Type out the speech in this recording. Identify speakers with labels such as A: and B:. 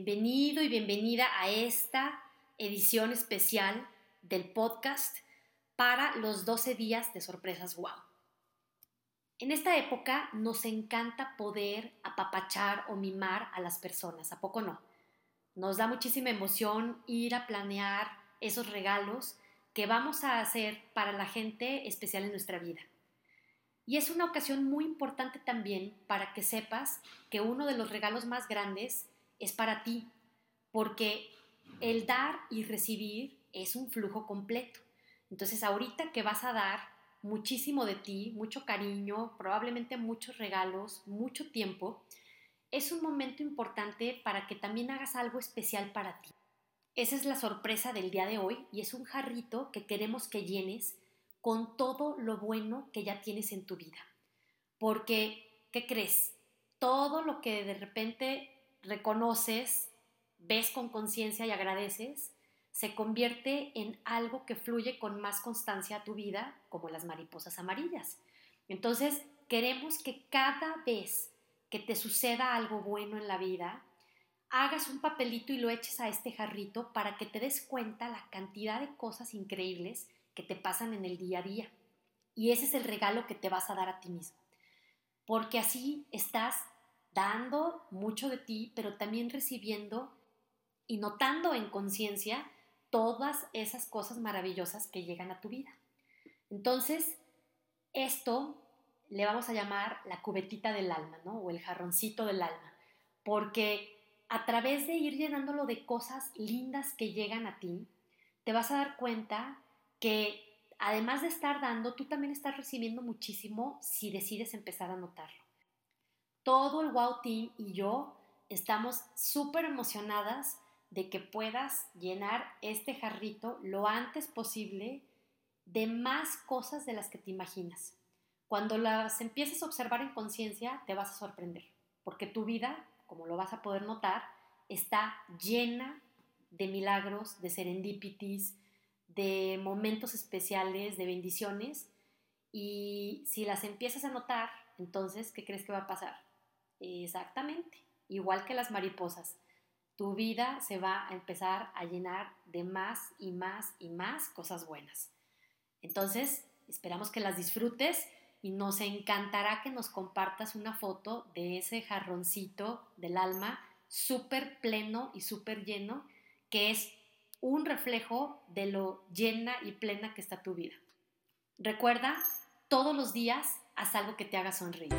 A: Bienvenido y bienvenida a esta edición especial del podcast para los 12 días de sorpresas wow. En esta época nos encanta poder apapachar o mimar a las personas, ¿a poco no? Nos da muchísima emoción ir a planear esos regalos que vamos a hacer para la gente especial en nuestra vida. Y es una ocasión muy importante también para que sepas que uno de los regalos más grandes es para ti, porque el dar y recibir es un flujo completo. Entonces ahorita que vas a dar muchísimo de ti, mucho cariño, probablemente muchos regalos, mucho tiempo, es un momento importante para que también hagas algo especial para ti. Esa es la sorpresa del día de hoy y es un jarrito que queremos que llenes con todo lo bueno que ya tienes en tu vida. Porque, ¿qué crees? Todo lo que de repente reconoces, ves con conciencia y agradeces, se convierte en algo que fluye con más constancia a tu vida, como las mariposas amarillas. Entonces, queremos que cada vez que te suceda algo bueno en la vida, hagas un papelito y lo eches a este jarrito para que te des cuenta la cantidad de cosas increíbles que te pasan en el día a día. Y ese es el regalo que te vas a dar a ti mismo. Porque así estás dando mucho de ti, pero también recibiendo y notando en conciencia todas esas cosas maravillosas que llegan a tu vida. Entonces, esto le vamos a llamar la cubetita del alma, ¿no? O el jarroncito del alma, porque a través de ir llenándolo de cosas lindas que llegan a ti, te vas a dar cuenta que además de estar dando, tú también estás recibiendo muchísimo si decides empezar a notarlo. Todo el Wow Team y yo estamos súper emocionadas de que puedas llenar este jarrito lo antes posible de más cosas de las que te imaginas. Cuando las empieces a observar en conciencia, te vas a sorprender, porque tu vida, como lo vas a poder notar, está llena de milagros, de serendipities, de momentos especiales, de bendiciones. Y si las empiezas a notar, entonces, ¿qué crees que va a pasar? Exactamente, igual que las mariposas tu vida se va a empezar a llenar de más y más y más cosas buenas. Entonces, esperamos que las disfrutes y nos encantará que nos compartas una foto de ese jarroncito del alma súper pleno y súper lleno, que es un reflejo de lo llena y plena que está tu vida. Recuerda, todos los días haz algo que te haga sonreír.